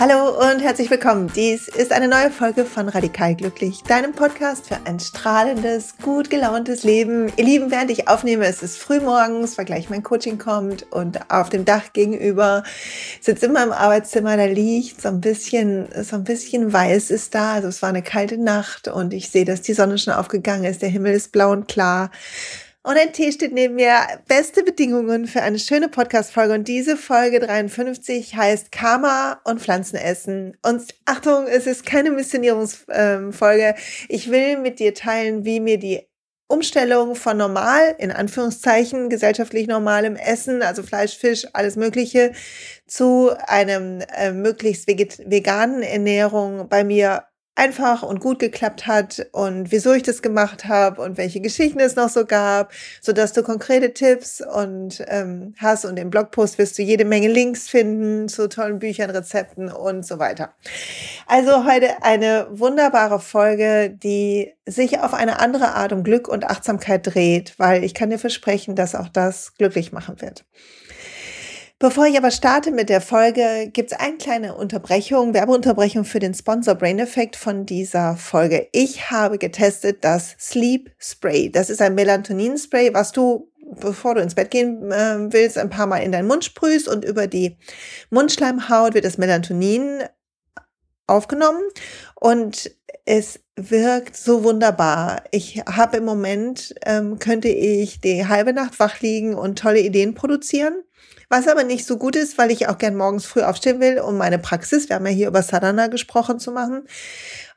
Hallo und herzlich willkommen. Dies ist eine neue Folge von Radikal Glücklich, deinem Podcast für ein strahlendes, gut gelauntes Leben. Ihr Lieben, während ich aufnehme, es ist frühmorgens, weil gleich mein Coaching kommt und auf dem Dach gegenüber sitzt in meinem Arbeitszimmer, da liegt so ein bisschen, so ein bisschen weiß ist da. Also es war eine kalte Nacht und ich sehe, dass die Sonne schon aufgegangen ist. Der Himmel ist blau und klar. Und ein Tee steht neben mir. Beste Bedingungen für eine schöne Podcast-Folge. Und diese Folge 53 heißt Karma und Pflanzenessen. Und Achtung, es ist keine Missionierungsfolge. Ich will mit dir teilen, wie mir die Umstellung von normal, in Anführungszeichen, gesellschaftlich normalem Essen, also Fleisch, Fisch, alles Mögliche, zu einem äh, möglichst veganen Ernährung bei mir einfach und gut geklappt hat und wieso ich das gemacht habe und welche Geschichten es noch so gab, so dass du konkrete Tipps und ähm, hast und im Blogpost wirst du jede Menge Links finden zu tollen Büchern, Rezepten und so weiter. Also heute eine wunderbare Folge, die sich auf eine andere Art um Glück und Achtsamkeit dreht, weil ich kann dir versprechen, dass auch das glücklich machen wird. Bevor ich aber starte mit der Folge, gibt es eine kleine Unterbrechung, Werbeunterbrechung für den Sponsor Brain Effect von dieser Folge. Ich habe getestet das Sleep Spray. Das ist ein Melatonin-Spray, was du bevor du ins Bett gehen äh, willst, ein paar Mal in deinen Mund sprühst und über die Mundschleimhaut wird das Melatonin aufgenommen und es wirkt so wunderbar. Ich habe im Moment, ähm, könnte ich die halbe Nacht wach liegen und tolle Ideen produzieren. Was aber nicht so gut ist, weil ich auch gern morgens früh aufstehen will, um meine Praxis, wir haben ja hier über Sadhana gesprochen, zu machen.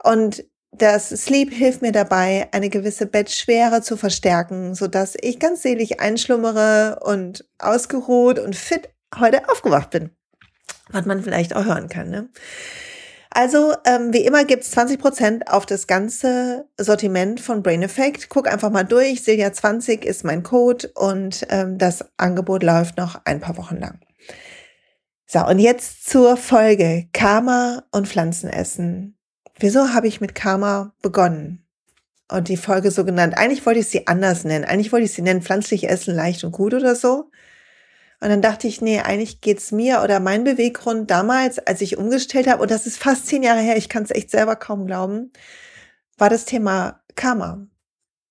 Und das Sleep hilft mir dabei, eine gewisse Bettschwere zu verstärken, so dass ich ganz selig einschlummere und ausgeruht und fit heute aufgewacht bin. Was man vielleicht auch hören kann. Ne? Also, ähm, wie immer gibt's 20% auf das ganze Sortiment von Brain Effect. Guck einfach mal durch. Silja20 ist mein Code und ähm, das Angebot läuft noch ein paar Wochen lang. So, und jetzt zur Folge Karma und Pflanzenessen. Wieso habe ich mit Karma begonnen? Und die Folge so genannt. Eigentlich wollte ich sie anders nennen. Eigentlich wollte ich sie nennen, pflanzlich essen, leicht und gut oder so. Und dann dachte ich, nee, eigentlich geht's mir oder mein Beweggrund damals, als ich umgestellt habe, und das ist fast zehn Jahre her, ich kann es echt selber kaum glauben, war das Thema Karma.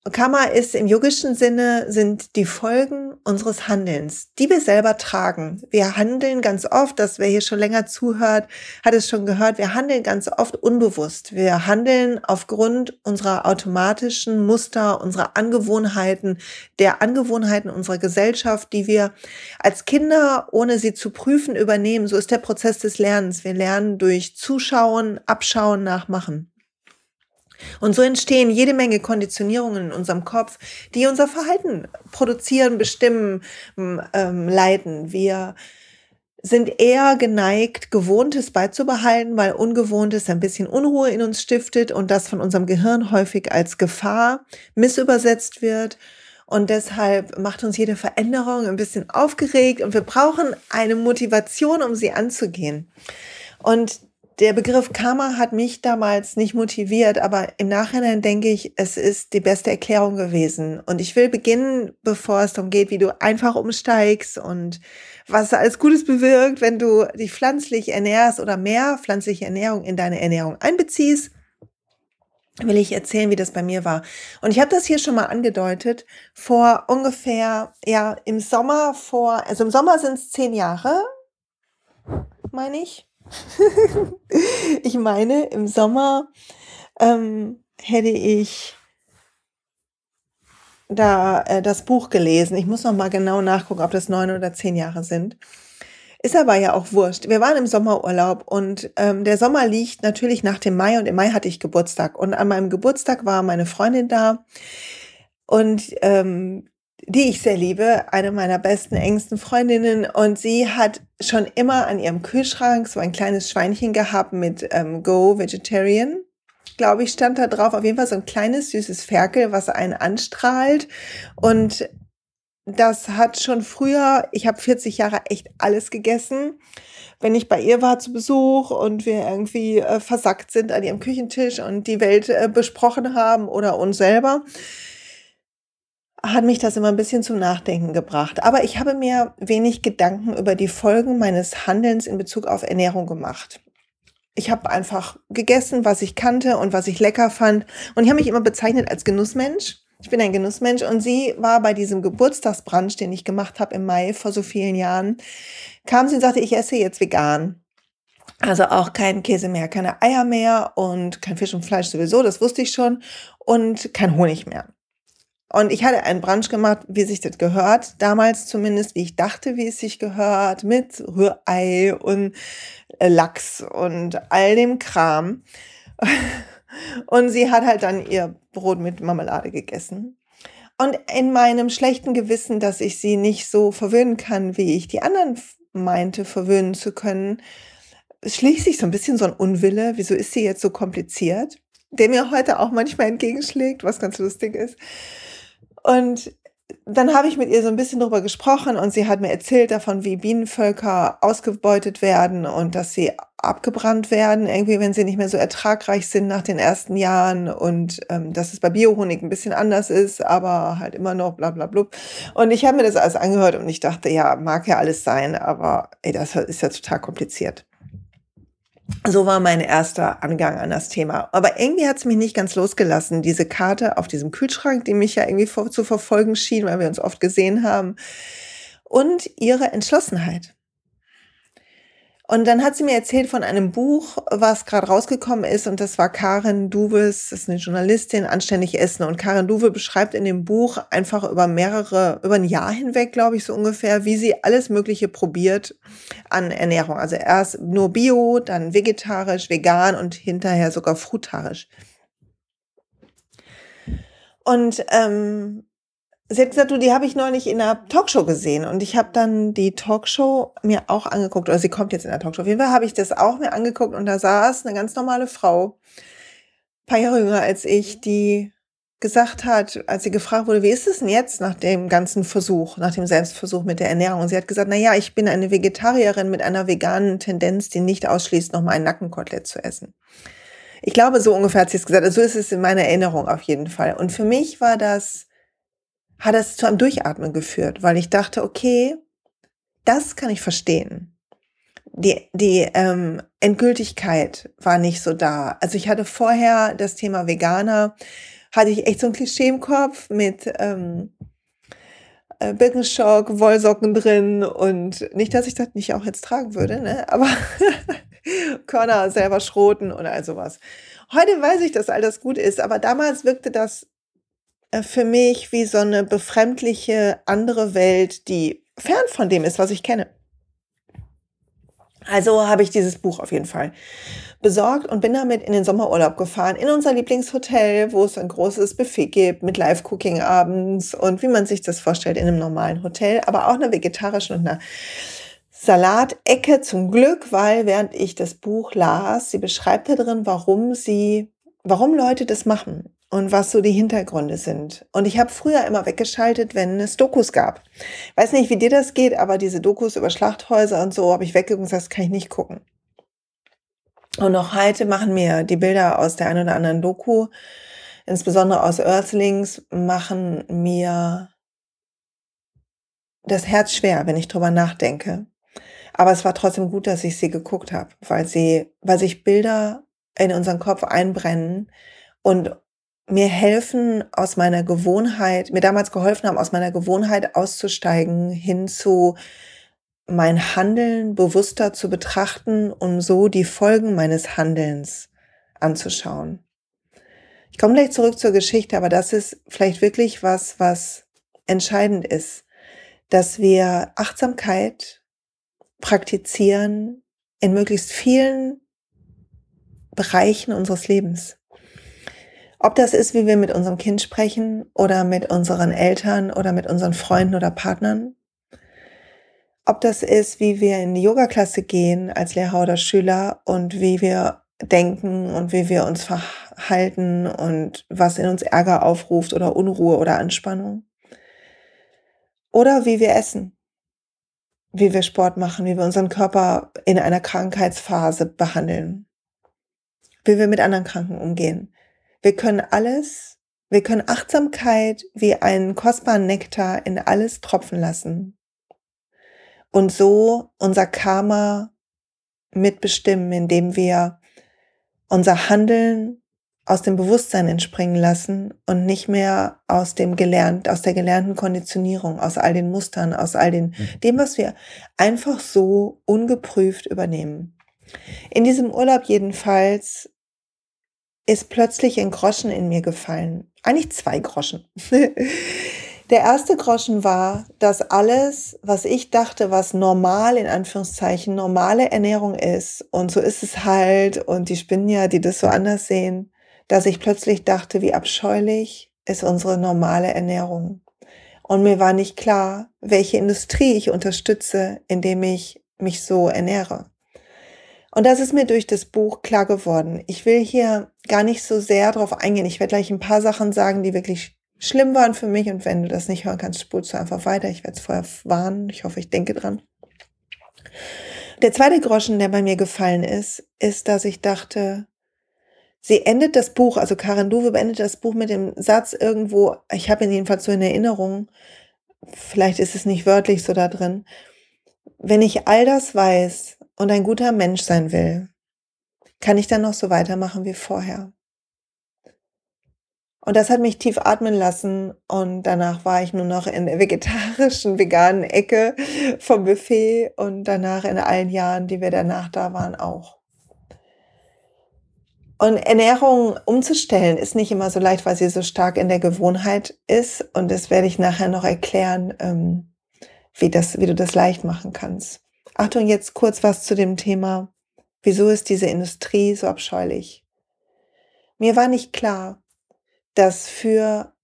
Karma ist im yogischen Sinne sind die Folgen unseres Handelns, die wir selber tragen. Wir handeln ganz oft, dass wer hier schon länger zuhört, hat es schon gehört, wir handeln ganz oft unbewusst. Wir handeln aufgrund unserer automatischen Muster, unserer Angewohnheiten, der Angewohnheiten unserer Gesellschaft, die wir als Kinder, ohne sie zu prüfen, übernehmen. So ist der Prozess des Lernens. Wir lernen durch Zuschauen, Abschauen, Nachmachen. Und so entstehen jede Menge Konditionierungen in unserem Kopf, die unser Verhalten produzieren, bestimmen, ähm, leiten. Wir sind eher geneigt, Gewohntes beizubehalten, weil Ungewohntes ein bisschen Unruhe in uns stiftet und das von unserem Gehirn häufig als Gefahr missübersetzt wird. Und deshalb macht uns jede Veränderung ein bisschen aufgeregt und wir brauchen eine Motivation, um sie anzugehen. Und der Begriff Karma hat mich damals nicht motiviert, aber im Nachhinein denke ich, es ist die beste Erklärung gewesen. Und ich will beginnen, bevor es darum geht, wie du einfach umsteigst und was alles Gutes bewirkt, wenn du dich pflanzlich ernährst oder mehr pflanzliche Ernährung in deine Ernährung einbeziehst will ich erzählen, wie das bei mir war. Und ich habe das hier schon mal angedeutet, vor ungefähr, ja, im Sommer vor, also im Sommer sind es zehn Jahre, meine ich. ich meine, im Sommer ähm, hätte ich da äh, das Buch gelesen. Ich muss noch mal genau nachgucken, ob das neun oder zehn Jahre sind. Ist aber ja auch wurscht. Wir waren im Sommerurlaub und ähm, der Sommer liegt natürlich nach dem Mai und im Mai hatte ich Geburtstag. Und an meinem Geburtstag war meine Freundin da und ähm, die ich sehr liebe, eine meiner besten, engsten Freundinnen. Und sie hat schon immer an ihrem Kühlschrank so ein kleines Schweinchen gehabt mit ähm, Go Vegetarian. Glaube ich, stand da drauf. Auf jeden Fall so ein kleines, süßes Ferkel, was einen anstrahlt. Und das hat schon früher, ich habe 40 Jahre echt alles gegessen. Wenn ich bei ihr war zu Besuch und wir irgendwie äh, versackt sind an ihrem Küchentisch und die Welt äh, besprochen haben oder uns selber, hat mich das immer ein bisschen zum Nachdenken gebracht. Aber ich habe mir wenig Gedanken über die Folgen meines Handelns in Bezug auf Ernährung gemacht. ich habe einfach gegessen, was ich kannte und was ich lecker fand. Und ich habe mich immer bezeichnet als Genussmensch. Ich bin ein Genussmensch und sie war bei diesem Geburtstagsbrunch, den ich gemacht habe im Mai vor so vielen Jahren, kam sie und sagte, ich esse jetzt vegan. Also auch kein Käse mehr, keine Eier mehr und kein Fisch und Fleisch sowieso, das wusste ich schon, und kein Honig mehr. Und ich hatte einen Brunch gemacht, wie sich das gehört, damals zumindest, wie ich dachte, wie es sich gehört, mit Rührei und äh, Lachs und all dem Kram. Und sie hat halt dann ihr Brot mit Marmelade gegessen. Und in meinem schlechten Gewissen, dass ich sie nicht so verwöhnen kann, wie ich die anderen meinte, verwöhnen zu können, schließt sich so ein bisschen so ein Unwille. Wieso ist sie jetzt so kompliziert? Der mir heute auch manchmal entgegenschlägt, was ganz lustig ist. Und dann habe ich mit ihr so ein bisschen drüber gesprochen und sie hat mir erzählt davon, wie Bienenvölker ausgebeutet werden und dass sie abgebrannt werden, irgendwie, wenn sie nicht mehr so ertragreich sind nach den ersten Jahren und ähm, dass es bei Biohonig ein bisschen anders ist, aber halt immer noch bla bla bla. Und ich habe mir das alles angehört und ich dachte, ja, mag ja alles sein, aber ey, das ist ja total kompliziert. So war mein erster Angang an das Thema. Aber irgendwie hat es mich nicht ganz losgelassen, diese Karte auf diesem Kühlschrank, die mich ja irgendwie vor, zu verfolgen schien, weil wir uns oft gesehen haben. Und ihre Entschlossenheit. Und dann hat sie mir erzählt von einem Buch, was gerade rausgekommen ist, und das war Karen Duves, das ist eine Journalistin, Anständig Essen. Und Karen Duwe beschreibt in dem Buch einfach über mehrere, über ein Jahr hinweg, glaube ich, so ungefähr, wie sie alles Mögliche probiert an Ernährung. Also erst nur Bio, dann vegetarisch, vegan und hinterher sogar frutarisch. Und ähm, Sie hat gesagt, du, die habe ich neulich in einer Talkshow gesehen und ich habe dann die Talkshow mir auch angeguckt, oder sie kommt jetzt in der Talkshow. Auf jeden Fall habe ich das auch mir angeguckt und da saß eine ganz normale Frau, paar Jahre jünger als ich, die gesagt hat, als sie gefragt wurde, wie ist es denn jetzt nach dem ganzen Versuch, nach dem Selbstversuch mit der Ernährung? Und sie hat gesagt, na ja, ich bin eine Vegetarierin mit einer veganen Tendenz, die nicht ausschließt, noch mal ein Nackenkotelett zu essen. Ich glaube, so ungefähr hat sie es gesagt. Also so ist es in meiner Erinnerung auf jeden Fall. Und für mich war das hat es zu einem Durchatmen geführt, weil ich dachte, okay, das kann ich verstehen. Die, die ähm, Endgültigkeit war nicht so da. Also ich hatte vorher das Thema Veganer, hatte ich echt so ein Klischee im Kopf mit ähm, äh, Birkenstock, Wollsocken drin und nicht, dass ich das nicht auch jetzt tragen würde, ne? aber Körner selber schroten oder all sowas. Heute weiß ich, dass all das gut ist, aber damals wirkte das für mich wie so eine befremdliche andere Welt, die fern von dem ist, was ich kenne. Also habe ich dieses Buch auf jeden Fall besorgt und bin damit in den Sommerurlaub gefahren, in unser Lieblingshotel, wo es ein großes Buffet gibt mit Live-Cooking abends und wie man sich das vorstellt in einem normalen Hotel, aber auch einer vegetarischen und einer Salatecke zum Glück, weil während ich das Buch las, sie beschreibt da drin, warum sie, warum Leute das machen und was so die Hintergründe sind. Und ich habe früher immer weggeschaltet, wenn es Dokus gab. Weiß nicht, wie dir das geht, aber diese Dokus über Schlachthäuser und so habe ich weggeguckt und gesagt, das kann ich nicht gucken. Und noch heute machen mir die Bilder aus der einen oder anderen Doku, insbesondere aus Earthlings, machen mir das Herz schwer, wenn ich drüber nachdenke. Aber es war trotzdem gut, dass ich sie geguckt habe, weil sie, weil sich Bilder in unseren Kopf einbrennen und mir helfen, aus meiner Gewohnheit, mir damals geholfen haben, aus meiner Gewohnheit auszusteigen, hin zu mein Handeln bewusster zu betrachten und so die Folgen meines Handelns anzuschauen. Ich komme gleich zurück zur Geschichte, aber das ist vielleicht wirklich was, was entscheidend ist, dass wir Achtsamkeit praktizieren in möglichst vielen Bereichen unseres Lebens. Ob das ist, wie wir mit unserem Kind sprechen oder mit unseren Eltern oder mit unseren Freunden oder Partnern. Ob das ist, wie wir in die Yoga-Klasse gehen als Lehrer oder Schüler und wie wir denken und wie wir uns verhalten und was in uns Ärger aufruft oder Unruhe oder Anspannung. Oder wie wir essen, wie wir Sport machen, wie wir unseren Körper in einer Krankheitsphase behandeln, wie wir mit anderen Kranken umgehen. Wir können alles, wir können Achtsamkeit wie einen kostbaren Nektar in alles tropfen lassen und so unser Karma mitbestimmen, indem wir unser Handeln aus dem Bewusstsein entspringen lassen und nicht mehr aus dem gelernt, aus der gelernten Konditionierung, aus all den Mustern, aus all den, mhm. dem, was wir einfach so ungeprüft übernehmen. In diesem Urlaub jedenfalls ist plötzlich ein Groschen in mir gefallen. Eigentlich zwei Groschen. Der erste Groschen war, dass alles, was ich dachte, was normal in Anführungszeichen normale Ernährung ist, und so ist es halt, und die Spinnen ja, die das so anders sehen, dass ich plötzlich dachte, wie abscheulich ist unsere normale Ernährung. Und mir war nicht klar, welche Industrie ich unterstütze, indem ich mich so ernähre. Und das ist mir durch das Buch klar geworden. Ich will hier gar nicht so sehr darauf eingehen. Ich werde gleich ein paar Sachen sagen, die wirklich schlimm waren für mich. Und wenn du das nicht hören kannst, spulst du einfach weiter. Ich werde es vorher warnen. Ich hoffe, ich denke dran. Der zweite Groschen, der bei mir gefallen ist, ist, dass ich dachte, sie endet das Buch, also Karen Duwe beendet das Buch mit dem Satz irgendwo, ich habe ihn jedenfalls so in Erinnerung, vielleicht ist es nicht wörtlich so da drin, wenn ich all das weiß und ein guter Mensch sein will, kann ich dann noch so weitermachen wie vorher. Und das hat mich tief atmen lassen und danach war ich nur noch in der vegetarischen, veganen Ecke vom Buffet und danach in allen Jahren, die wir danach da waren, auch. Und Ernährung umzustellen ist nicht immer so leicht, weil sie so stark in der Gewohnheit ist. Und das werde ich nachher noch erklären, ähm, wie, das, wie du das leicht machen kannst. Achtung, jetzt kurz was zu dem Thema. Wieso ist diese Industrie so abscheulich? Mir war nicht klar, dass für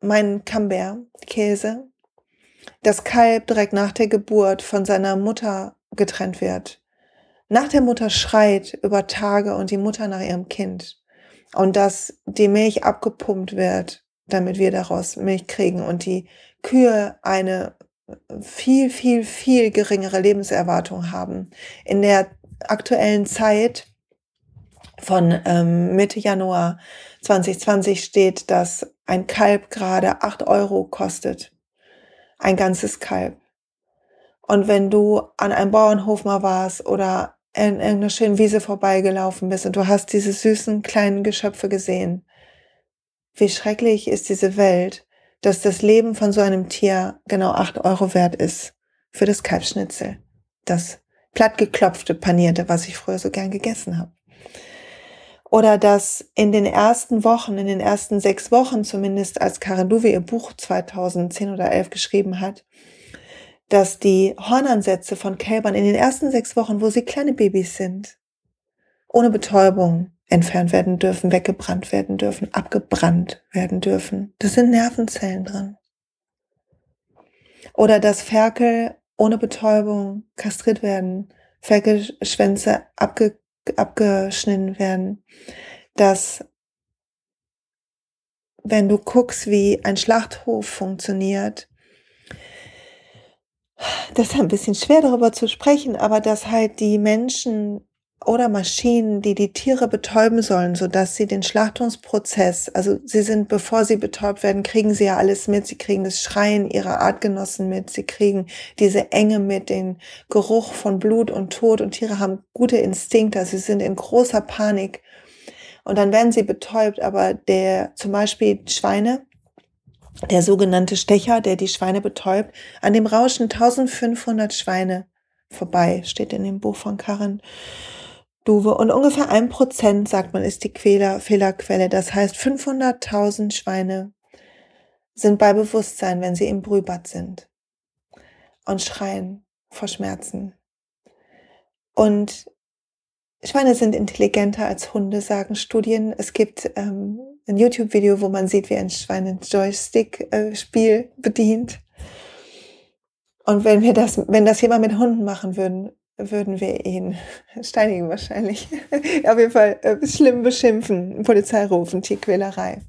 meinen Camembert-Käse das Kalb direkt nach der Geburt von seiner Mutter getrennt wird. Nach der Mutter schreit über Tage und die Mutter nach ihrem Kind. Und dass die Milch abgepumpt wird, damit wir daraus Milch kriegen und die Kühe eine viel, viel, viel geringere Lebenserwartung haben. In der aktuellen Zeit von ähm, Mitte Januar 2020 steht, dass ein Kalb gerade acht Euro kostet. Ein ganzes Kalb. Und wenn du an einem Bauernhof mal warst oder in irgendeiner schönen Wiese vorbeigelaufen bist und du hast diese süßen kleinen Geschöpfe gesehen, wie schrecklich ist diese Welt, dass das Leben von so einem Tier genau acht Euro wert ist für das Kalbschnitzel. Das plattgeklopfte Panierte, was ich früher so gern gegessen habe. Oder dass in den ersten Wochen, in den ersten sechs Wochen zumindest, als Karen Duwe ihr Buch 2010 oder 11 geschrieben hat, dass die Hornansätze von Kälbern in den ersten sechs Wochen, wo sie kleine Babys sind, ohne Betäubung entfernt werden dürfen, weggebrannt werden dürfen, abgebrannt werden dürfen. Das sind Nervenzellen drin. Oder dass Ferkel ohne Betäubung kastriert werden, Ferkelschwänze abge, abgeschnitten werden, dass wenn du guckst, wie ein Schlachthof funktioniert, das ist ein bisschen schwer darüber zu sprechen, aber dass halt die Menschen oder Maschinen, die die Tiere betäuben sollen, so dass sie den Schlachtungsprozess, also sie sind, bevor sie betäubt werden, kriegen sie ja alles mit. Sie kriegen das Schreien ihrer Artgenossen mit. Sie kriegen diese Enge mit, den Geruch von Blut und Tod. Und Tiere haben gute Instinkte. Sie sind in großer Panik. Und dann werden sie betäubt. Aber der, zum Beispiel Schweine, der sogenannte Stecher, der die Schweine betäubt, an dem rauschen 1500 Schweine vorbei, steht in dem Buch von Karin. Duve und ungefähr ein Prozent, sagt man, ist die Fehler, Fehlerquelle. Das heißt, 500.000 Schweine sind bei Bewusstsein, wenn sie im Brühbad sind und schreien vor Schmerzen. Und Schweine sind intelligenter als Hunde, sagen Studien. Es gibt ähm, ein YouTube-Video, wo man sieht, wie ein Schwein ein Joystick-Spiel äh, bedient. Und wenn wir das, wenn das jemand mit Hunden machen würden, würden wir ihn steinigen wahrscheinlich. Auf jeden Fall äh, schlimm beschimpfen, Polizei rufen, Tierquälerei.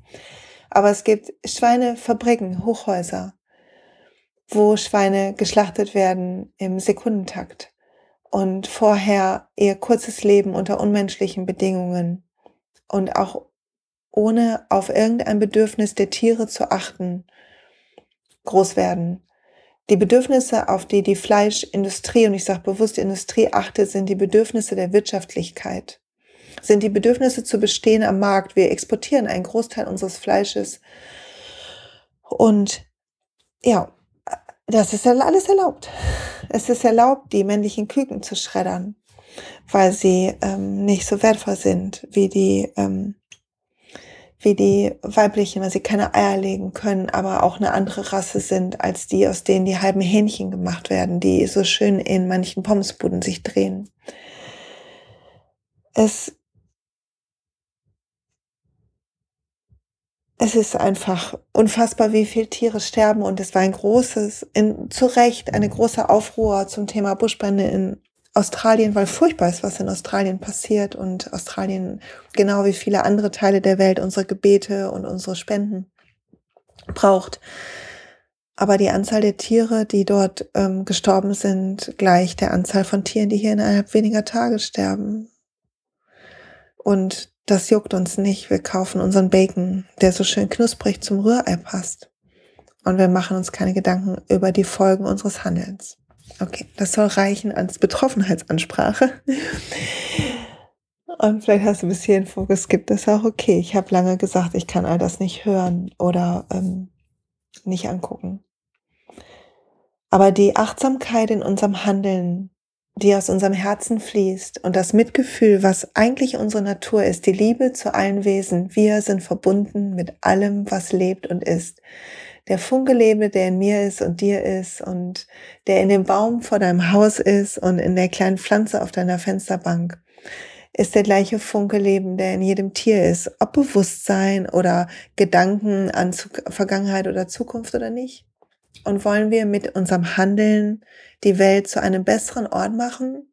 Aber es gibt Schweinefabriken, Hochhäuser, wo Schweine geschlachtet werden im Sekundentakt und vorher ihr kurzes Leben unter unmenschlichen Bedingungen und auch ohne auf irgendein Bedürfnis der Tiere zu achten, groß werden. Die Bedürfnisse, auf die die Fleischindustrie, und ich sage bewusst Industrie achtet, sind die Bedürfnisse der Wirtschaftlichkeit. sind die Bedürfnisse zu bestehen am Markt. Wir exportieren einen Großteil unseres Fleisches. Und ja, das ist alles erlaubt. Es ist erlaubt, die männlichen Küken zu schreddern, weil sie ähm, nicht so wertvoll sind wie die, ähm, wie die weiblichen, weil sie keine Eier legen können, aber auch eine andere Rasse sind als die, aus denen die halben Hähnchen gemacht werden, die so schön in manchen Pommesbuden sich drehen. Es es ist einfach unfassbar, wie viele Tiere sterben und es war ein großes, in, zu Recht eine große Aufruhr zum Thema Buschbrände in Australien, weil furchtbar ist, was in Australien passiert und Australien genau wie viele andere Teile der Welt unsere Gebete und unsere Spenden braucht. Aber die Anzahl der Tiere, die dort ähm, gestorben sind, gleich der Anzahl von Tieren, die hier innerhalb weniger Tage sterben. Und das juckt uns nicht. Wir kaufen unseren Bacon, der so schön knusprig zum Rührei passt. Und wir machen uns keine Gedanken über die Folgen unseres Handelns. Okay, das soll reichen als Betroffenheitsansprache. Und vielleicht hast du bis hierhin Fokus gibt, das ist auch okay. Ich habe lange gesagt, ich kann all das nicht hören oder ähm, nicht angucken. Aber die Achtsamkeit in unserem Handeln die aus unserem Herzen fließt und das Mitgefühl, was eigentlich unsere Natur ist, die Liebe zu allen Wesen. Wir sind verbunden mit allem, was lebt und ist. Der Funke lebe, der in mir ist und dir ist und der in dem Baum vor deinem Haus ist und in der kleinen Pflanze auf deiner Fensterbank, ist der gleiche Funke leben, der in jedem Tier ist, ob Bewusstsein oder Gedanken an Vergangenheit oder Zukunft oder nicht. Und wollen wir mit unserem Handeln die Welt zu einem besseren Ort machen?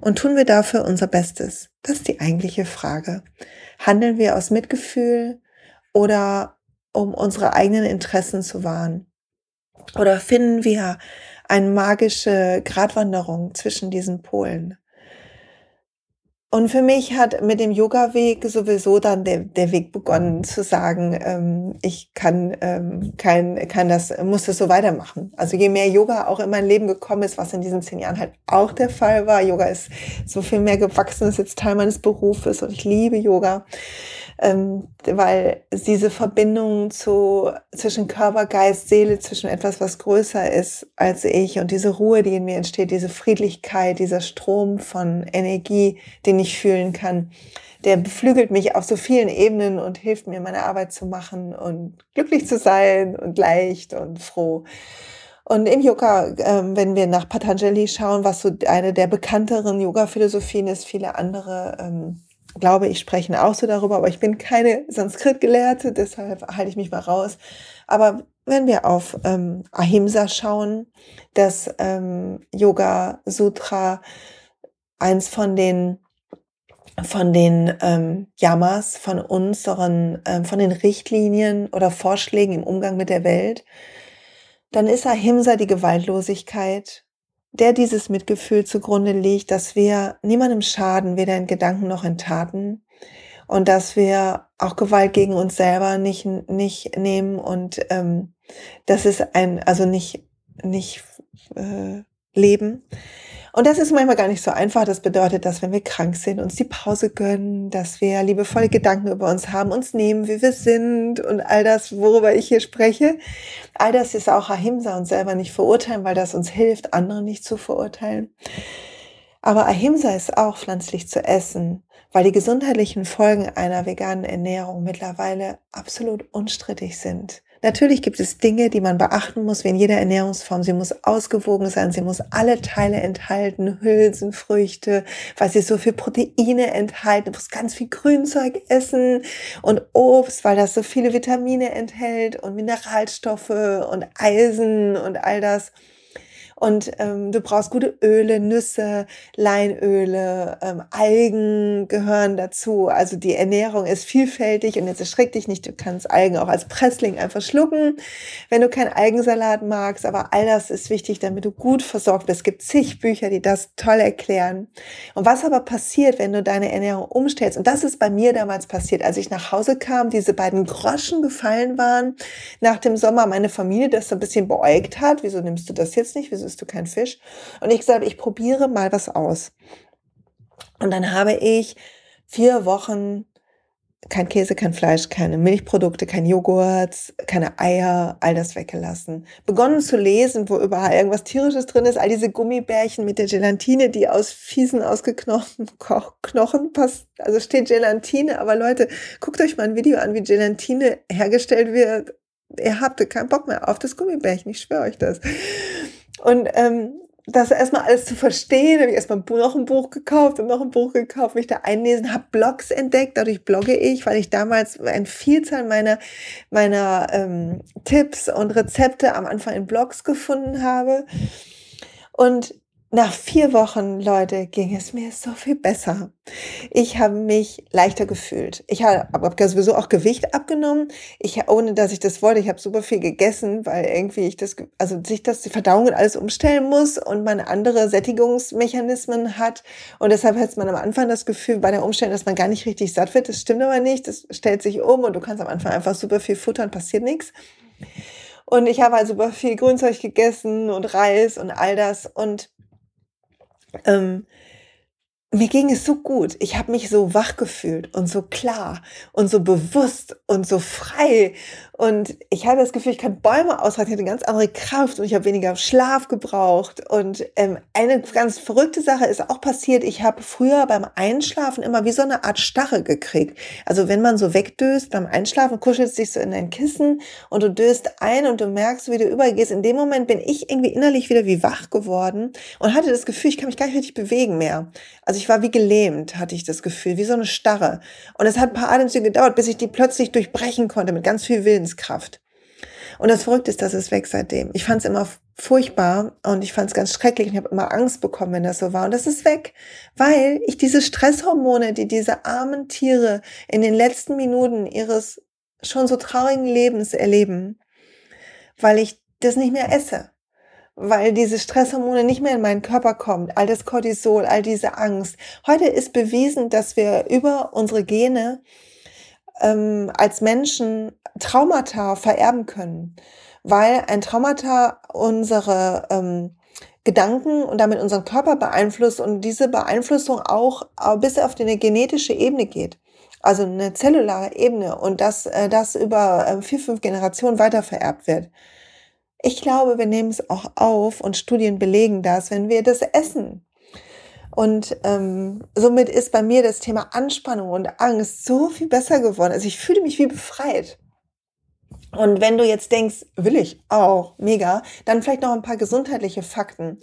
Und tun wir dafür unser Bestes? Das ist die eigentliche Frage. Handeln wir aus Mitgefühl oder um unsere eigenen Interessen zu wahren? Oder finden wir eine magische Gratwanderung zwischen diesen Polen? Und für mich hat mit dem Yoga-Weg sowieso dann der, der Weg begonnen zu sagen, ähm, ich kann, ähm, kann, kann das, muss das so weitermachen. Also je mehr Yoga auch in mein Leben gekommen ist, was in diesen zehn Jahren halt auch der Fall war, Yoga ist so viel mehr gewachsen, ist jetzt Teil meines Berufes und ich liebe Yoga ähm, weil diese Verbindung zu, zwischen Körper, Geist, Seele, zwischen etwas, was größer ist als ich und diese Ruhe, die in mir entsteht, diese Friedlichkeit, dieser Strom von Energie, den ich fühlen kann, der beflügelt mich auf so vielen Ebenen und hilft mir, meine Arbeit zu machen und glücklich zu sein und leicht und froh. Und im Yoga, ähm, wenn wir nach Patanjali schauen, was so eine der bekannteren Yoga-Philosophien ist, viele andere ähm, glaube ich, sprechen auch so darüber, aber ich bin keine Sanskrit-Gelehrte, deshalb halte ich mich mal raus. Aber wenn wir auf ähm, Ahimsa schauen, das ähm, Yoga Sutra, eins von den von den ähm, Yamas, von unseren, ähm, von den Richtlinien oder Vorschlägen im Umgang mit der Welt, dann ist Ahimsa die Gewaltlosigkeit, der dieses Mitgefühl zugrunde liegt, dass wir niemandem schaden, weder in Gedanken noch in Taten und dass wir auch Gewalt gegen uns selber nicht, nicht nehmen und ähm, das ist ein, also nicht, nicht äh, leben. Und das ist manchmal gar nicht so einfach. Das bedeutet, dass wenn wir krank sind, uns die Pause gönnen, dass wir liebevolle Gedanken über uns haben, uns nehmen, wie wir sind und all das, worüber ich hier spreche. All das ist auch Ahimsa und selber nicht verurteilen, weil das uns hilft, andere nicht zu verurteilen. Aber Ahimsa ist auch pflanzlich zu essen, weil die gesundheitlichen Folgen einer veganen Ernährung mittlerweile absolut unstrittig sind. Natürlich gibt es Dinge, die man beachten muss, wie in jeder Ernährungsform. Sie muss ausgewogen sein, sie muss alle Teile enthalten, Hülsenfrüchte, weil sie so viel Proteine enthalten. Du musst ganz viel Grünzeug essen und Obst, weil das so viele Vitamine enthält und Mineralstoffe und Eisen und all das. Und ähm, du brauchst gute Öle, Nüsse, Leinöle, ähm, Algen gehören dazu. Also die Ernährung ist vielfältig und jetzt erschreck dich nicht, du kannst Algen auch als Pressling einfach schlucken, wenn du keinen Algensalat magst. Aber all das ist wichtig, damit du gut versorgt bist. Es gibt zig Bücher, die das toll erklären. Und was aber passiert, wenn du deine Ernährung umstellst? Und das ist bei mir damals passiert, als ich nach Hause kam, diese beiden Groschen gefallen waren nach dem Sommer, meine Familie das so ein bisschen beäugt hat. Wieso nimmst du das jetzt nicht? Wieso isst du keinen Fisch? Und ich gesagt, ich probiere mal was aus. Und dann habe ich vier Wochen kein Käse, kein Fleisch, keine Milchprodukte, kein Joghurt, keine Eier, all das weggelassen. Begonnen zu lesen, wo überall irgendwas Tierisches drin ist, all diese Gummibärchen mit der Gelatine, die aus fiesen, ausgeknochenen Knochen passt. Also steht Gelatine, aber Leute, guckt euch mal ein Video an, wie Gelatine hergestellt wird. Ihr habt keinen Bock mehr auf das Gummibärchen, ich schwöre euch das. Und ähm, das erstmal alles zu verstehen, habe ich erstmal noch ein Buch gekauft und noch ein Buch gekauft, mich da einlesen, habe Blogs entdeckt, dadurch blogge ich, weil ich damals ein Vielzahl meiner, meiner ähm, Tipps und Rezepte am Anfang in Blogs gefunden habe. Und nach vier Wochen, Leute, ging es mir so viel besser. Ich habe mich leichter gefühlt. Ich habe hab sowieso auch Gewicht abgenommen. Ich, ohne dass ich das wollte, ich habe super viel gegessen, weil irgendwie ich das, also sich das die Verdauung und alles umstellen muss und man andere Sättigungsmechanismen hat. Und deshalb hat man am Anfang das Gefühl bei der Umstellung, dass man gar nicht richtig satt wird. Das stimmt aber nicht. Das stellt sich um und du kannst am Anfang einfach super viel futtern, passiert nichts. Und ich habe halt super viel Grünzeug gegessen und Reis und all das und ähm, mir ging es so gut. Ich habe mich so wach gefühlt und so klar und so bewusst und so frei. Und ich hatte das Gefühl, ich kann Bäume ausreißen, ich hatte eine ganz andere Kraft und ich habe weniger Schlaf gebraucht. Und ähm, eine ganz verrückte Sache ist auch passiert. Ich habe früher beim Einschlafen immer wie so eine Art Starre gekriegt. Also wenn man so wegdöst beim Einschlafen, kuschelst dich so in dein Kissen und du döst ein und du merkst, wie du übergehst. In dem Moment bin ich irgendwie innerlich wieder wie wach geworden und hatte das Gefühl, ich kann mich gar nicht richtig bewegen mehr. Also ich war wie gelähmt, hatte ich das Gefühl, wie so eine Starre. Und es hat ein paar Atemzüge gedauert, bis ich die plötzlich durchbrechen konnte mit ganz viel Willenskraft. Und das Verrückte ist, dass es weg seitdem. Ich fand es immer furchtbar und ich fand es ganz schrecklich. Ich habe immer Angst bekommen, wenn das so war. Und das ist weg, weil ich diese Stresshormone, die diese armen Tiere in den letzten Minuten ihres schon so traurigen Lebens erleben, weil ich das nicht mehr esse weil diese Stresshormone nicht mehr in meinen Körper kommen, all das Cortisol, all diese Angst. Heute ist bewiesen, dass wir über unsere Gene ähm, als Menschen Traumata vererben können, weil ein Traumata unsere ähm, Gedanken und damit unseren Körper beeinflusst und diese Beeinflussung auch bis auf eine genetische Ebene geht. Also eine zellulare Ebene und dass äh, das über äh, vier, fünf Generationen weiter vererbt wird. Ich glaube, wir nehmen es auch auf und Studien belegen das, wenn wir das essen. Und ähm, somit ist bei mir das Thema Anspannung und Angst so viel besser geworden. Also ich fühle mich wie befreit. Und wenn du jetzt denkst, will ich auch, mega, dann vielleicht noch ein paar gesundheitliche Fakten.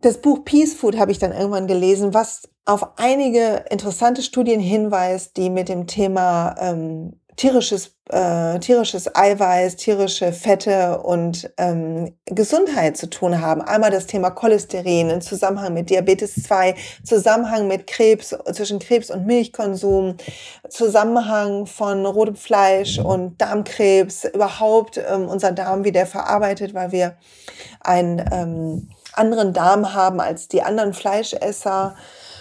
Das Buch Peace Food habe ich dann irgendwann gelesen, was auf einige interessante Studien hinweist, die mit dem Thema ähm, tierisches, äh, tierisches Eiweiß, tierische Fette und ähm, Gesundheit zu tun haben. Einmal das Thema Cholesterin im Zusammenhang mit Diabetes 2, Zusammenhang mit Krebs, zwischen Krebs und Milchkonsum, Zusammenhang von rotem Fleisch und Darmkrebs, überhaupt ähm, unser Darm, wie der verarbeitet, weil wir einen ähm, anderen Darm haben als die anderen Fleischesser.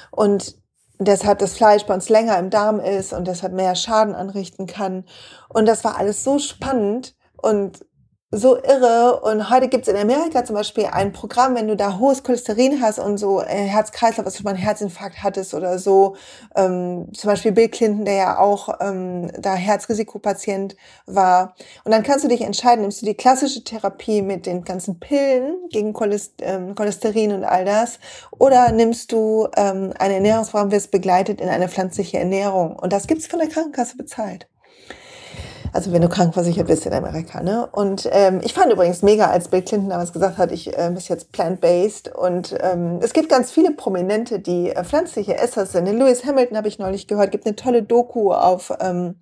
Und deshalb das Fleisch bei uns länger im Darm ist und deshalb mehr Schaden anrichten kann. Und das war alles so spannend und so irre. Und heute gibt es in Amerika zum Beispiel ein Programm, wenn du da hohes Cholesterin hast und so äh, Herz-Kreislauf, was du mal einen Herzinfarkt hattest oder so. Ähm, zum Beispiel Bill Clinton, der ja auch ähm, da Herzrisikopatient war. Und dann kannst du dich entscheiden, nimmst du die klassische Therapie mit den ganzen Pillen gegen ähm, Cholesterin und all das oder nimmst du ähm, eine Ernährungsprogramm, wirst begleitet in eine pflanzliche Ernährung. Und das gibt's von der Krankenkasse bezahlt. Also wenn du krankenversichert bist in Amerika. Ne? Und ähm, ich fand übrigens mega, als Bill Clinton damals gesagt hat, ich äh, bin jetzt plant-based. Und ähm, es gibt ganz viele Prominente, die äh, pflanzliche Esser sind. Den Lewis Hamilton habe ich neulich gehört, gibt eine tolle Doku auf... Ähm,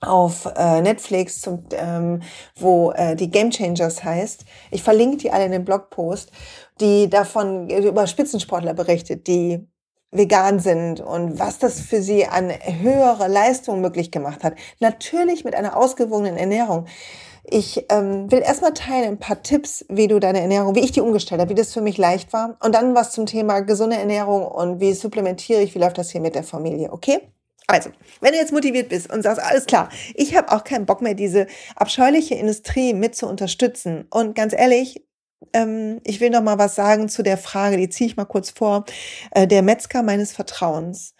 auf äh, Netflix, zum, ähm, wo äh, die Game Changers heißt. Ich verlinke die alle in dem Blogpost, die davon über Spitzensportler berichtet, die vegan sind und was das für sie an höhere Leistung möglich gemacht hat. Natürlich mit einer ausgewogenen Ernährung. Ich ähm, will erstmal teilen ein paar Tipps, wie du deine Ernährung, wie ich die umgestellt habe, wie das für mich leicht war. Und dann was zum Thema gesunde Ernährung und wie supplementiere ich, wie läuft das hier mit der Familie, okay? Also, wenn du jetzt motiviert bist und sagst, alles klar, ich habe auch keinen Bock mehr, diese abscheuliche Industrie mit zu unterstützen. Und ganz ehrlich, ähm, ich will noch mal was sagen zu der Frage, die ziehe ich mal kurz vor. Äh, der Metzger meines Vertrauens.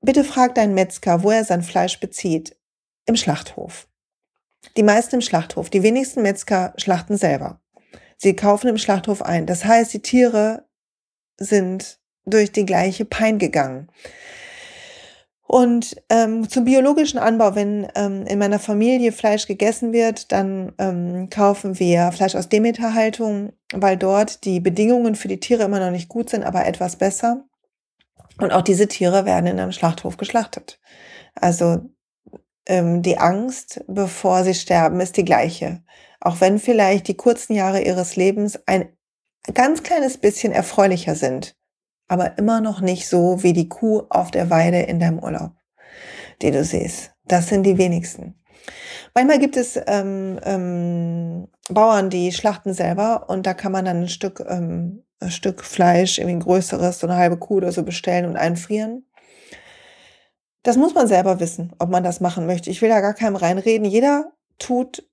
bitte frag deinen Metzger, wo er sein Fleisch bezieht. Im Schlachthof. Die meisten im Schlachthof. Die wenigsten Metzger schlachten selber. Sie kaufen im Schlachthof ein. Das heißt, die Tiere sind durch die gleiche Pein gegangen. Und ähm, zum biologischen Anbau, wenn ähm, in meiner Familie Fleisch gegessen wird, dann ähm, kaufen wir Fleisch aus Demeterhaltung, weil dort die Bedingungen für die Tiere immer noch nicht gut sind, aber etwas besser. Und auch diese Tiere werden in einem Schlachthof geschlachtet. Also ähm, die Angst, bevor sie sterben, ist die gleiche. Auch wenn vielleicht die kurzen Jahre ihres Lebens ein ganz kleines bisschen erfreulicher sind aber immer noch nicht so wie die Kuh auf der Weide in deinem Urlaub, die du siehst. Das sind die wenigsten. Manchmal gibt es ähm, ähm, Bauern, die schlachten selber und da kann man dann ein Stück, ähm, ein Stück Fleisch, irgendwie ein größeres, so eine halbe Kuh oder so bestellen und einfrieren. Das muss man selber wissen, ob man das machen möchte. Ich will da gar keinem reinreden. Jeder tut,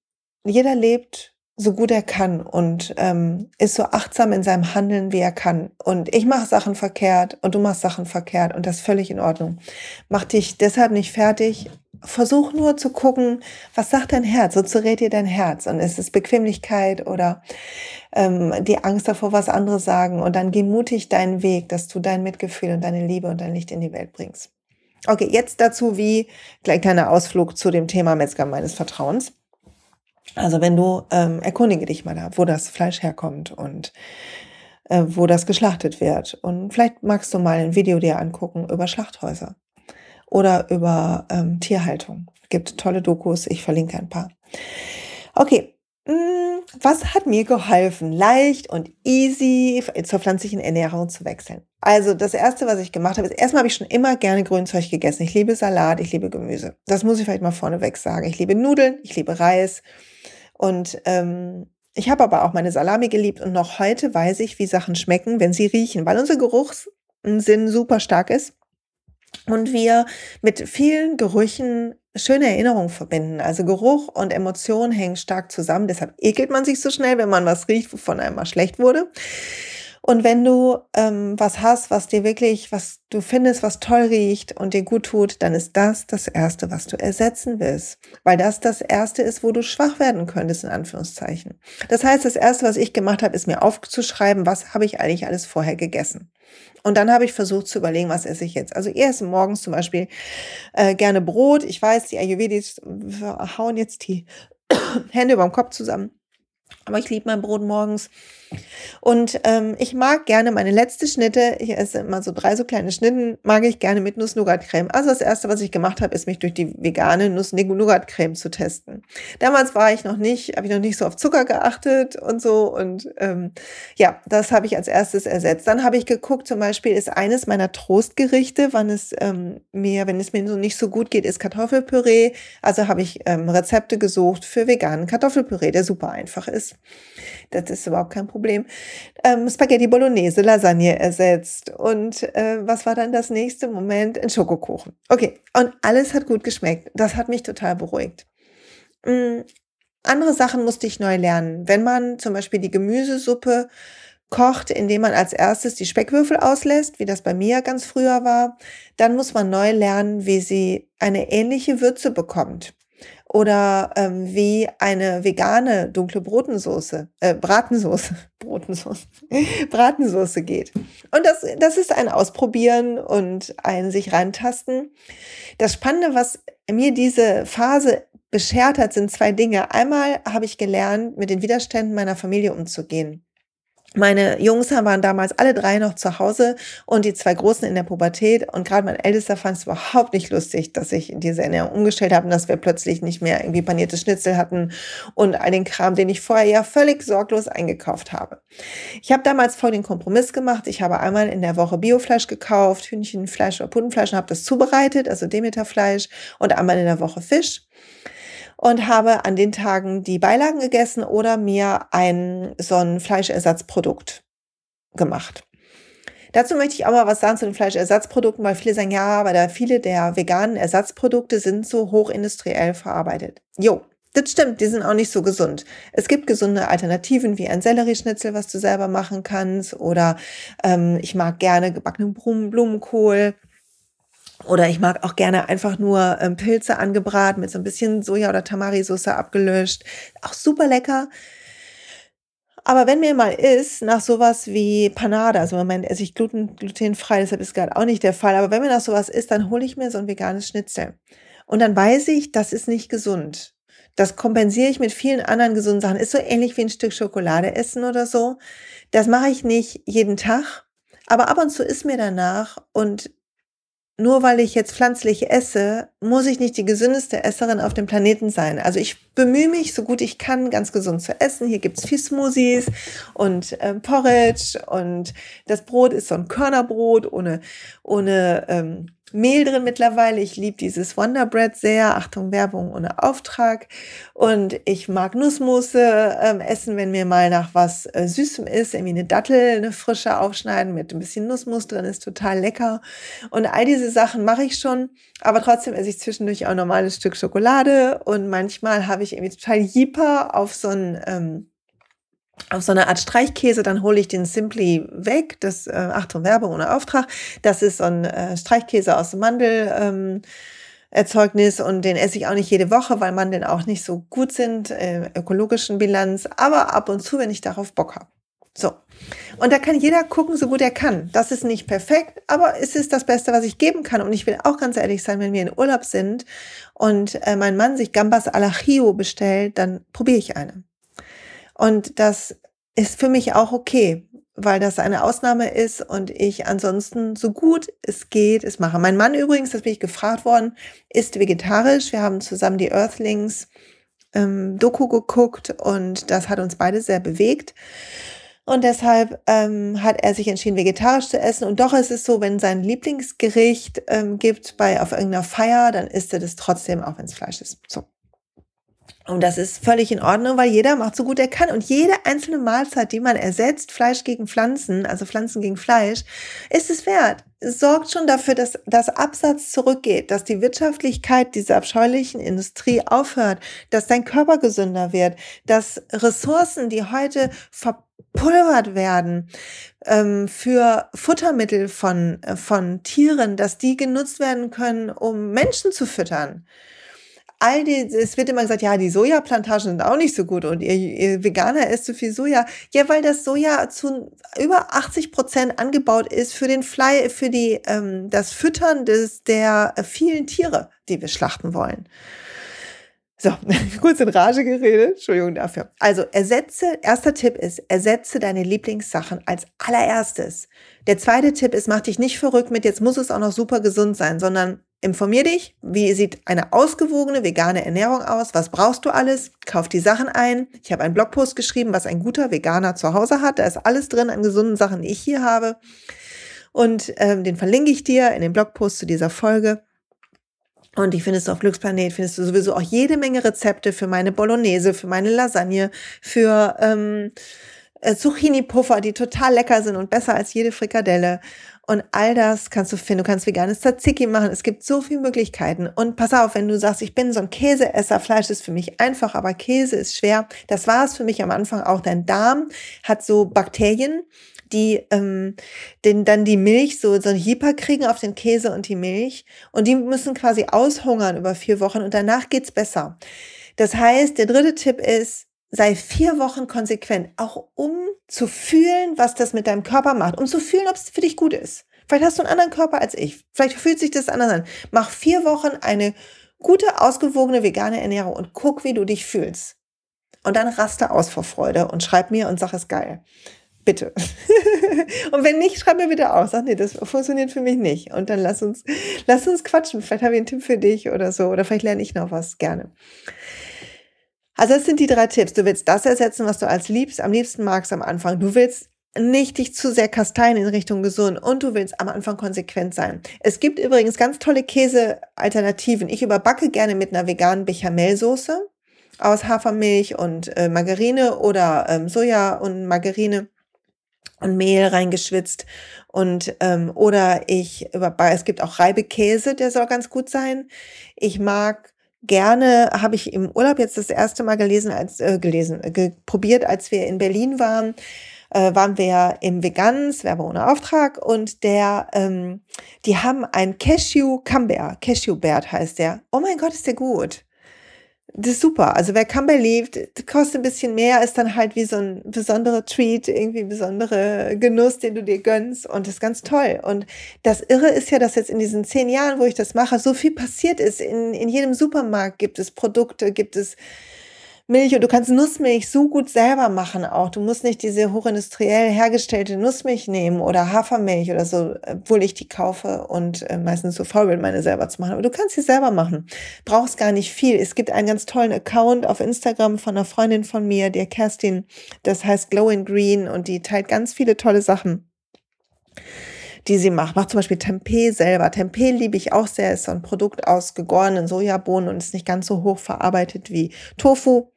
jeder lebt so gut er kann und ähm, ist so achtsam in seinem Handeln, wie er kann. Und ich mache Sachen verkehrt und du machst Sachen verkehrt und das ist völlig in Ordnung. Mach dich deshalb nicht fertig. Versuch nur zu gucken, was sagt dein Herz? Wozu rät dir dein Herz? Und ist es Bequemlichkeit oder ähm, die Angst davor, was andere sagen? Und dann geh mutig deinen Weg, dass du dein Mitgefühl und deine Liebe und dein Licht in die Welt bringst. Okay, jetzt dazu wie gleich kleiner Ausflug zu dem Thema Metzger meines Vertrauens. Also wenn du ähm, erkundige dich mal da, wo das Fleisch herkommt und äh, wo das geschlachtet wird. Und vielleicht magst du mal ein Video dir angucken über Schlachthäuser oder über ähm, Tierhaltung. Gibt tolle Dokus, ich verlinke ein paar. Okay, hm, was hat mir geholfen, leicht und easy zur pflanzlichen Ernährung zu wechseln? Also das erste, was ich gemacht habe, ist erstmal habe ich schon immer gerne Grünzeug gegessen. Ich liebe Salat, ich liebe Gemüse. Das muss ich vielleicht mal vorneweg sagen. Ich liebe Nudeln, ich liebe Reis. Und ähm, ich habe aber auch meine Salami geliebt und noch heute weiß ich, wie Sachen schmecken, wenn sie riechen, weil unser Geruchssinn super stark ist und wir mit vielen Gerüchen schöne Erinnerungen verbinden. Also Geruch und Emotion hängen stark zusammen. Deshalb ekelt man sich so schnell, wenn man was riecht, wovon einem mal schlecht wurde. Und wenn du ähm, was hast, was dir wirklich, was du findest, was toll riecht und dir gut tut, dann ist das das Erste, was du ersetzen willst. Weil das das Erste ist, wo du schwach werden könntest, in Anführungszeichen. Das heißt, das Erste, was ich gemacht habe, ist mir aufzuschreiben, was habe ich eigentlich alles vorher gegessen. Und dann habe ich versucht zu überlegen, was esse ich jetzt. Also ihr esst morgens zum Beispiel äh, gerne Brot. Ich weiß, die Ayurvedis hauen jetzt die Hände über dem Kopf zusammen. Aber ich liebe mein Brot morgens. Und ähm, ich mag gerne meine letzte Schnitte, ich esse immer so drei so kleine Schnitten, mag ich gerne mit Nuss-Nougat-Creme. Also das erste, was ich gemacht habe, ist mich durch die vegane Nuss-Nougat-Creme zu testen. Damals war ich noch nicht, habe ich noch nicht so auf Zucker geachtet und so. Und ähm, ja, das habe ich als erstes ersetzt. Dann habe ich geguckt, zum Beispiel ist eines meiner Trostgerichte, wann es ähm, mir, wenn es mir so nicht so gut geht, ist Kartoffelpüree. Also habe ich ähm, Rezepte gesucht für veganen Kartoffelpüree, der super einfach ist. Das ist überhaupt kein Problem. Ähm, Spaghetti Bolognese, Lasagne ersetzt. Und äh, was war dann das nächste Moment? Ein Schokokuchen. Okay, und alles hat gut geschmeckt. Das hat mich total beruhigt. Mhm. Andere Sachen musste ich neu lernen. Wenn man zum Beispiel die Gemüsesuppe kocht, indem man als erstes die Speckwürfel auslässt, wie das bei mir ganz früher war, dann muss man neu lernen, wie sie eine ähnliche Würze bekommt oder ähm, wie eine vegane dunkle Brotensoße, äh, Bratensoße, Brotensoße, Bratensoße geht. Und das, das ist ein Ausprobieren und ein sich reintasten. Das Spannende, was mir diese Phase beschert hat, sind zwei Dinge. Einmal habe ich gelernt, mit den Widerständen meiner Familie umzugehen. Meine Jungs waren damals alle drei noch zu Hause und die zwei Großen in der Pubertät. Und gerade mein Ältester fand es überhaupt nicht lustig, dass ich diese Ernährung umgestellt habe und dass wir plötzlich nicht mehr irgendwie panierte Schnitzel hatten und all den Kram, den ich vorher ja völlig sorglos eingekauft habe. Ich habe damals voll den Kompromiss gemacht. Ich habe einmal in der Woche Biofleisch gekauft, Hühnchenfleisch oder Pudenfleisch und habe das zubereitet, also Demeterfleisch und einmal in der Woche Fisch und habe an den Tagen die Beilagen gegessen oder mir ein so ein Fleischersatzprodukt gemacht. Dazu möchte ich auch mal was sagen zu den Fleischersatzprodukten, weil viele sagen, ja, aber da viele der veganen Ersatzprodukte sind so hochindustriell verarbeitet. Jo, das stimmt, die sind auch nicht so gesund. Es gibt gesunde Alternativen wie ein Sellerieschnitzel, was du selber machen kannst, oder ähm, ich mag gerne gebackenen Blumenkohl Oder ich mag auch gerne einfach nur ähm, Pilze angebraten mit so ein bisschen Soja- oder Tamari-Sauce abgelöscht. Auch super lecker. Aber wenn mir mal ist, nach sowas wie Panade, also im Moment esse ich gluten, glutenfrei, deshalb ist gerade auch nicht der Fall, aber wenn mir nach sowas ist, dann hole ich mir so ein veganes Schnitzel. Und dann weiß ich, das ist nicht gesund. Das kompensiere ich mit vielen anderen gesunden Sachen. Ist so ähnlich wie ein Stück Schokolade essen oder so. Das mache ich nicht jeden Tag, aber ab und zu ist mir danach und nur weil ich jetzt pflanzlich esse, muss ich nicht die gesündeste Esserin auf dem Planeten sein. Also ich bemühe mich, so gut ich kann, ganz gesund zu essen. Hier gibt's viel Smoothies und äh, Porridge und das Brot ist so ein Körnerbrot ohne, ohne ähm, Mehl drin mittlerweile. Ich liebe dieses Wonder Bread sehr. Achtung, Werbung ohne Auftrag. Und ich mag Nussmusse ähm, essen, wenn mir mal nach was äh, Süßem ist. Irgendwie eine Dattel, eine frische aufschneiden mit ein bisschen Nussmus drin, ist total lecker. Und all diese Sachen mache ich schon. Aber trotzdem esse ich zwischendurch auch normales Stück Schokolade. Und manchmal habe ich irgendwie total Jeeper auf so ein... Ähm, auf so eine Art Streichkäse, dann hole ich den Simply weg. Das, äh, Achtung, Werbung ohne Auftrag. Das ist so ein äh, Streichkäse aus Mandel. Ähm, Erzeugnis und den esse ich auch nicht jede Woche, weil Mandeln auch nicht so gut sind, äh, ökologischen Bilanz, aber ab und zu, wenn ich darauf Bock habe. So. Und da kann jeder gucken, so gut er kann. Das ist nicht perfekt, aber es ist das Beste, was ich geben kann. Und ich will auch ganz ehrlich sein, wenn wir in Urlaub sind und äh, mein Mann sich Gambas al Ajillo bestellt, dann probiere ich eine. Und das ist für mich auch okay, weil das eine Ausnahme ist und ich ansonsten so gut es geht es mache. Mein Mann übrigens, das bin ich gefragt worden, ist vegetarisch. Wir haben zusammen die Earthlings ähm, Doku geguckt und das hat uns beide sehr bewegt. Und deshalb ähm, hat er sich entschieden, vegetarisch zu essen. Und doch ist es so, wenn sein Lieblingsgericht ähm, gibt bei auf irgendeiner Feier, dann isst er das trotzdem, auch wenn es Fleisch ist. So. Und das ist völlig in Ordnung, weil jeder macht so gut er kann. Und jede einzelne Mahlzeit, die man ersetzt, Fleisch gegen Pflanzen, also Pflanzen gegen Fleisch, ist es wert. Es sorgt schon dafür, dass das Absatz zurückgeht, dass die Wirtschaftlichkeit dieser abscheulichen Industrie aufhört, dass dein Körper gesünder wird, dass Ressourcen, die heute verpulvert werden ähm, für Futtermittel von, äh, von Tieren, dass die genutzt werden können, um Menschen zu füttern all die, es wird immer gesagt, ja, die Sojaplantagen sind auch nicht so gut und ihr, ihr Veganer isst zu viel Soja. Ja, weil das Soja zu über 80 Prozent angebaut ist für den Fly, für die, ähm, das Füttern des, der vielen Tiere, die wir schlachten wollen. So, kurz in Rage geredet. Entschuldigung dafür. Also ersetze, erster Tipp ist, ersetze deine Lieblingssachen als allererstes. Der zweite Tipp ist, mach dich nicht verrückt mit, jetzt muss es auch noch super gesund sein, sondern Informier dich, wie sieht eine ausgewogene vegane Ernährung aus? Was brauchst du alles? Kauf die Sachen ein. Ich habe einen Blogpost geschrieben, was ein guter Veganer zu Hause hat. Da ist alles drin an gesunden Sachen, die ich hier habe. Und ähm, den verlinke ich dir in dem Blogpost zu dieser Folge. Und die findest du auf Glücksplanet, findest du sowieso auch jede Menge Rezepte für meine Bolognese, für meine Lasagne, für ähm, äh, Zucchini-Puffer, die total lecker sind und besser als jede Frikadelle. Und all das kannst du finden. Du kannst veganes Tzatziki machen. Es gibt so viele Möglichkeiten. Und pass auf, wenn du sagst, ich bin so ein Käseesser, Fleisch ist für mich einfach, aber Käse ist schwer. Das war es für mich am Anfang auch. Dein Darm hat so Bakterien, die ähm, den, dann die Milch, so, so ein Hyper kriegen auf den Käse und die Milch. Und die müssen quasi aushungern über vier Wochen und danach geht's besser. Das heißt, der dritte Tipp ist, sei vier Wochen konsequent, auch um zu fühlen, was das mit deinem Körper macht, um zu fühlen, ob es für dich gut ist. Vielleicht hast du einen anderen Körper als ich. Vielleicht fühlt sich das anders an. Mach vier Wochen eine gute, ausgewogene vegane Ernährung und guck, wie du dich fühlst. Und dann raste aus vor Freude und schreib mir und sag es geil. Bitte. und wenn nicht, schreib mir bitte aus. Sag, nee, das funktioniert für mich nicht. Und dann lass uns, lass uns quatschen. Vielleicht habe ich einen Tipp für dich oder so. Oder vielleicht lerne ich noch was gerne. Also das sind die drei Tipps. Du willst das ersetzen, was du als liebst, am liebsten magst am Anfang. Du willst nicht dich zu sehr kasteien in Richtung gesund und du willst am Anfang konsequent sein. Es gibt übrigens ganz tolle Käsealternativen. Ich überbacke gerne mit einer veganen Bechamelsoße aus Hafermilch und äh, Margarine oder ähm, Soja und Margarine und Mehl reingeschwitzt und ähm, oder ich überbacke, es gibt auch Reibekäse, der soll ganz gut sein. Ich mag gerne habe ich im Urlaub jetzt das erste Mal gelesen, als äh, gelesen, äh, probiert, als wir in Berlin waren. äh, waren wir im Vegans, Werbe ohne Auftrag, und der, ähm, die haben ein Cashew Camembert, Cashew Bert heißt der. Oh mein Gott, ist der gut. Das ist super. Also wer Camembert liebt, kostet ein bisschen mehr, ist dann halt wie so ein besonderer Treat, irgendwie ein besonderer Genuss, den du dir gönnst und das ist ganz toll. Und das Irre ist ja, dass jetzt in diesen zehn Jahren, wo ich das mache, so viel passiert ist. In, in jedem Supermarkt gibt es Produkte, gibt es Milch und du kannst Nussmilch so gut selber machen auch. Du musst nicht diese hochindustriell hergestellte Nussmilch nehmen oder Hafermilch oder so, obwohl ich die kaufe und äh, meistens so faul bin, meine selber zu machen. Aber du kannst sie selber machen. Brauchst gar nicht viel. Es gibt einen ganz tollen Account auf Instagram von einer Freundin von mir, der Kerstin, das heißt Glow in Green und die teilt ganz viele tolle Sachen die sie macht. Macht zum Beispiel Tempeh selber. Tempeh liebe ich auch sehr. Ist so ein Produkt aus gegorenen Sojabohnen und ist nicht ganz so hoch verarbeitet wie Tofu.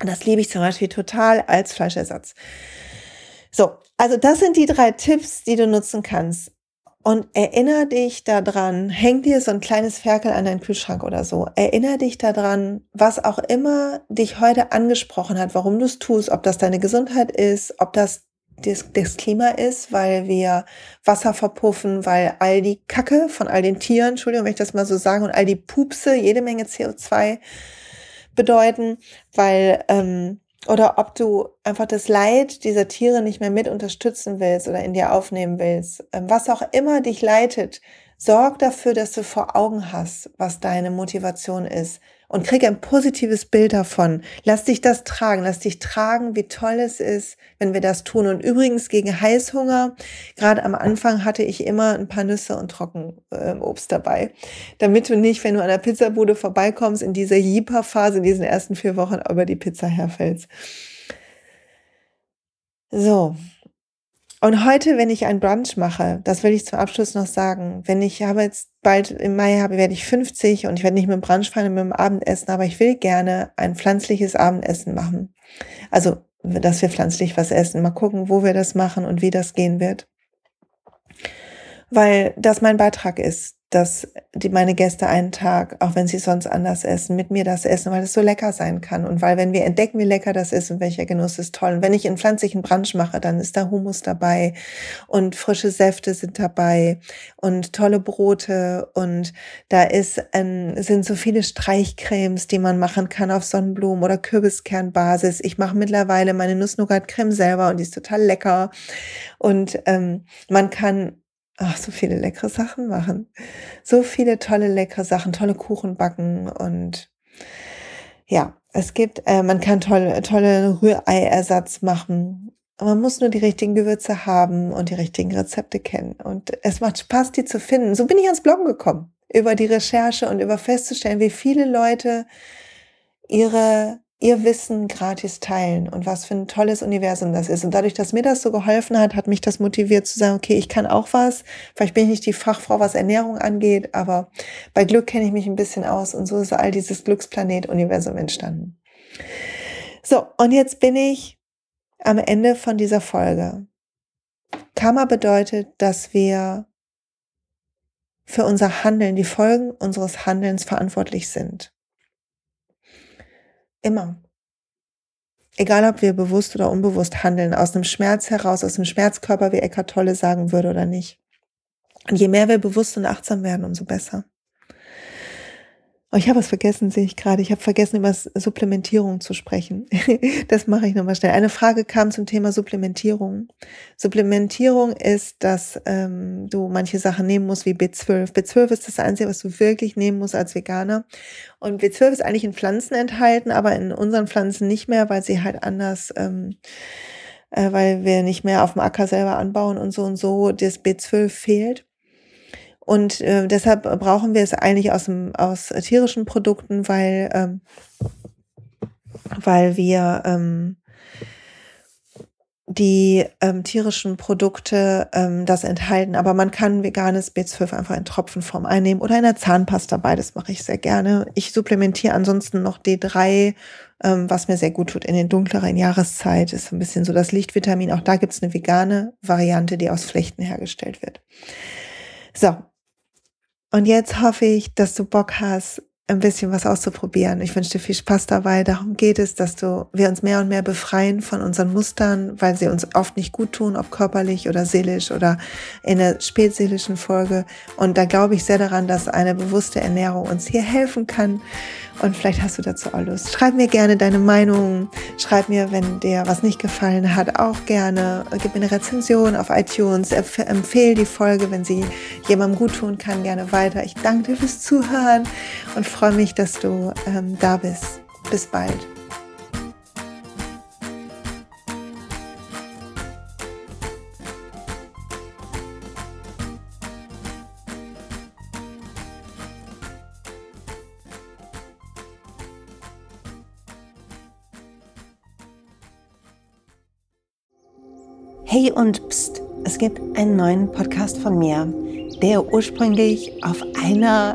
Und das liebe ich zum Beispiel total als Fleischersatz. So, also das sind die drei Tipps, die du nutzen kannst. Und erinnere dich daran, häng dir so ein kleines Ferkel an deinen Kühlschrank oder so. Erinnere dich daran, was auch immer dich heute angesprochen hat, warum du es tust, ob das deine Gesundheit ist, ob das das, das Klima ist, weil wir Wasser verpuffen, weil all die Kacke von all den Tieren, Entschuldigung, wenn ich das mal so sage, und all die Pupse jede Menge CO2 bedeuten, weil ähm, oder ob du einfach das Leid dieser Tiere nicht mehr mit unterstützen willst oder in dir aufnehmen willst, ähm, was auch immer dich leitet, sorg dafür, dass du vor Augen hast, was deine Motivation ist, und krieg ein positives Bild davon. Lass dich das tragen, lass dich tragen, wie toll es ist, wenn wir das tun. Und übrigens gegen Heißhunger, gerade am Anfang hatte ich immer ein paar Nüsse und Trockenobst dabei, damit du nicht, wenn du an der Pizzabude vorbeikommst, in dieser Jeeper-Phase, in diesen ersten vier Wochen über die Pizza herfällst. So, und heute, wenn ich ein Brunch mache, das will ich zum Abschluss noch sagen, wenn ich habe jetzt bald im Mai habe, werde ich 50 und ich werde nicht mit dem Brunch fahren, mit dem Abendessen, aber ich will gerne ein pflanzliches Abendessen machen. Also, dass wir pflanzlich was essen. Mal gucken, wo wir das machen und wie das gehen wird. Weil das mein Beitrag ist dass die, meine Gäste einen Tag, auch wenn sie sonst anders essen, mit mir das essen, weil es so lecker sein kann. Und weil, wenn wir entdecken, wie lecker das ist und welcher Genuss ist toll. Und wenn ich einen pflanzlichen Brunch mache, dann ist da Hummus dabei und frische Säfte sind dabei und tolle Brote und da ist ein, sind so viele Streichcremes, die man machen kann auf Sonnenblumen oder Kürbiskernbasis. Ich mache mittlerweile meine Nuss-Nougat-Creme selber und die ist total lecker. Und ähm, man kann ach, so viele leckere Sachen machen. So viele tolle, leckere Sachen, tolle Kuchen backen und ja, es gibt, äh, man kann tolle, tolle Rührei-Ersatz machen. Man muss nur die richtigen Gewürze haben und die richtigen Rezepte kennen. Und es macht Spaß, die zu finden. So bin ich ans Bloggen gekommen. Über die Recherche und über festzustellen, wie viele Leute ihre ihr Wissen gratis teilen und was für ein tolles Universum das ist. Und dadurch, dass mir das so geholfen hat, hat mich das motiviert zu sagen, okay, ich kann auch was. Vielleicht bin ich nicht die Fachfrau, was Ernährung angeht, aber bei Glück kenne ich mich ein bisschen aus und so ist all dieses Glücksplanet-Universum entstanden. So, und jetzt bin ich am Ende von dieser Folge. Karma bedeutet, dass wir für unser Handeln, die Folgen unseres Handelns verantwortlich sind. Immer. Egal, ob wir bewusst oder unbewusst handeln, aus einem Schmerz heraus, aus dem Schmerzkörper, wie Eckhart Tolle sagen würde oder nicht. Und je mehr wir bewusst und achtsam werden, umso besser. Oh, ich habe was vergessen, sehe ich gerade. Ich habe vergessen, über Supplementierung zu sprechen. das mache ich nochmal schnell. Eine Frage kam zum Thema Supplementierung. Supplementierung ist, dass ähm, du manche Sachen nehmen musst, wie B12. B12 ist das Einzige, was du wirklich nehmen musst als Veganer. Und B12 ist eigentlich in Pflanzen enthalten, aber in unseren Pflanzen nicht mehr, weil sie halt anders... Ähm, äh, weil wir nicht mehr auf dem Acker selber anbauen und so und so, das B12 fehlt. Und äh, deshalb brauchen wir es eigentlich aus, dem, aus tierischen Produkten, weil, ähm, weil wir ähm, die ähm, tierischen Produkte ähm, das enthalten. Aber man kann veganes B12 einfach in Tropfenform einnehmen oder in der Zahnpasta. Beides mache ich sehr gerne. Ich supplementiere ansonsten noch D3, ähm, was mir sehr gut tut in den dunkleren Jahreszeit. Ist ein bisschen so das Lichtvitamin. Auch da gibt es eine vegane Variante, die aus Flechten hergestellt wird. So, und jetzt hoffe ich, dass du Bock hast, ein bisschen was auszuprobieren. Ich wünsche dir viel Spaß dabei. Darum geht es, dass du, wir uns mehr und mehr befreien von unseren Mustern, weil sie uns oft nicht gut tun, ob körperlich oder seelisch oder in der spätseelischen Folge. Und da glaube ich sehr daran, dass eine bewusste Ernährung uns hier helfen kann. Und vielleicht hast du dazu auch Lust. Schreib mir gerne deine Meinung. Schreib mir, wenn dir was nicht gefallen hat, auch gerne. Gib mir eine Rezension auf iTunes. Empfehle die Folge, wenn sie jemandem gut tun kann, gerne weiter. Ich danke dir fürs Zuhören und freue mich, dass du ähm, da bist. Bis bald. Hey und pst, es gibt einen neuen Podcast von mir, der ursprünglich auf einer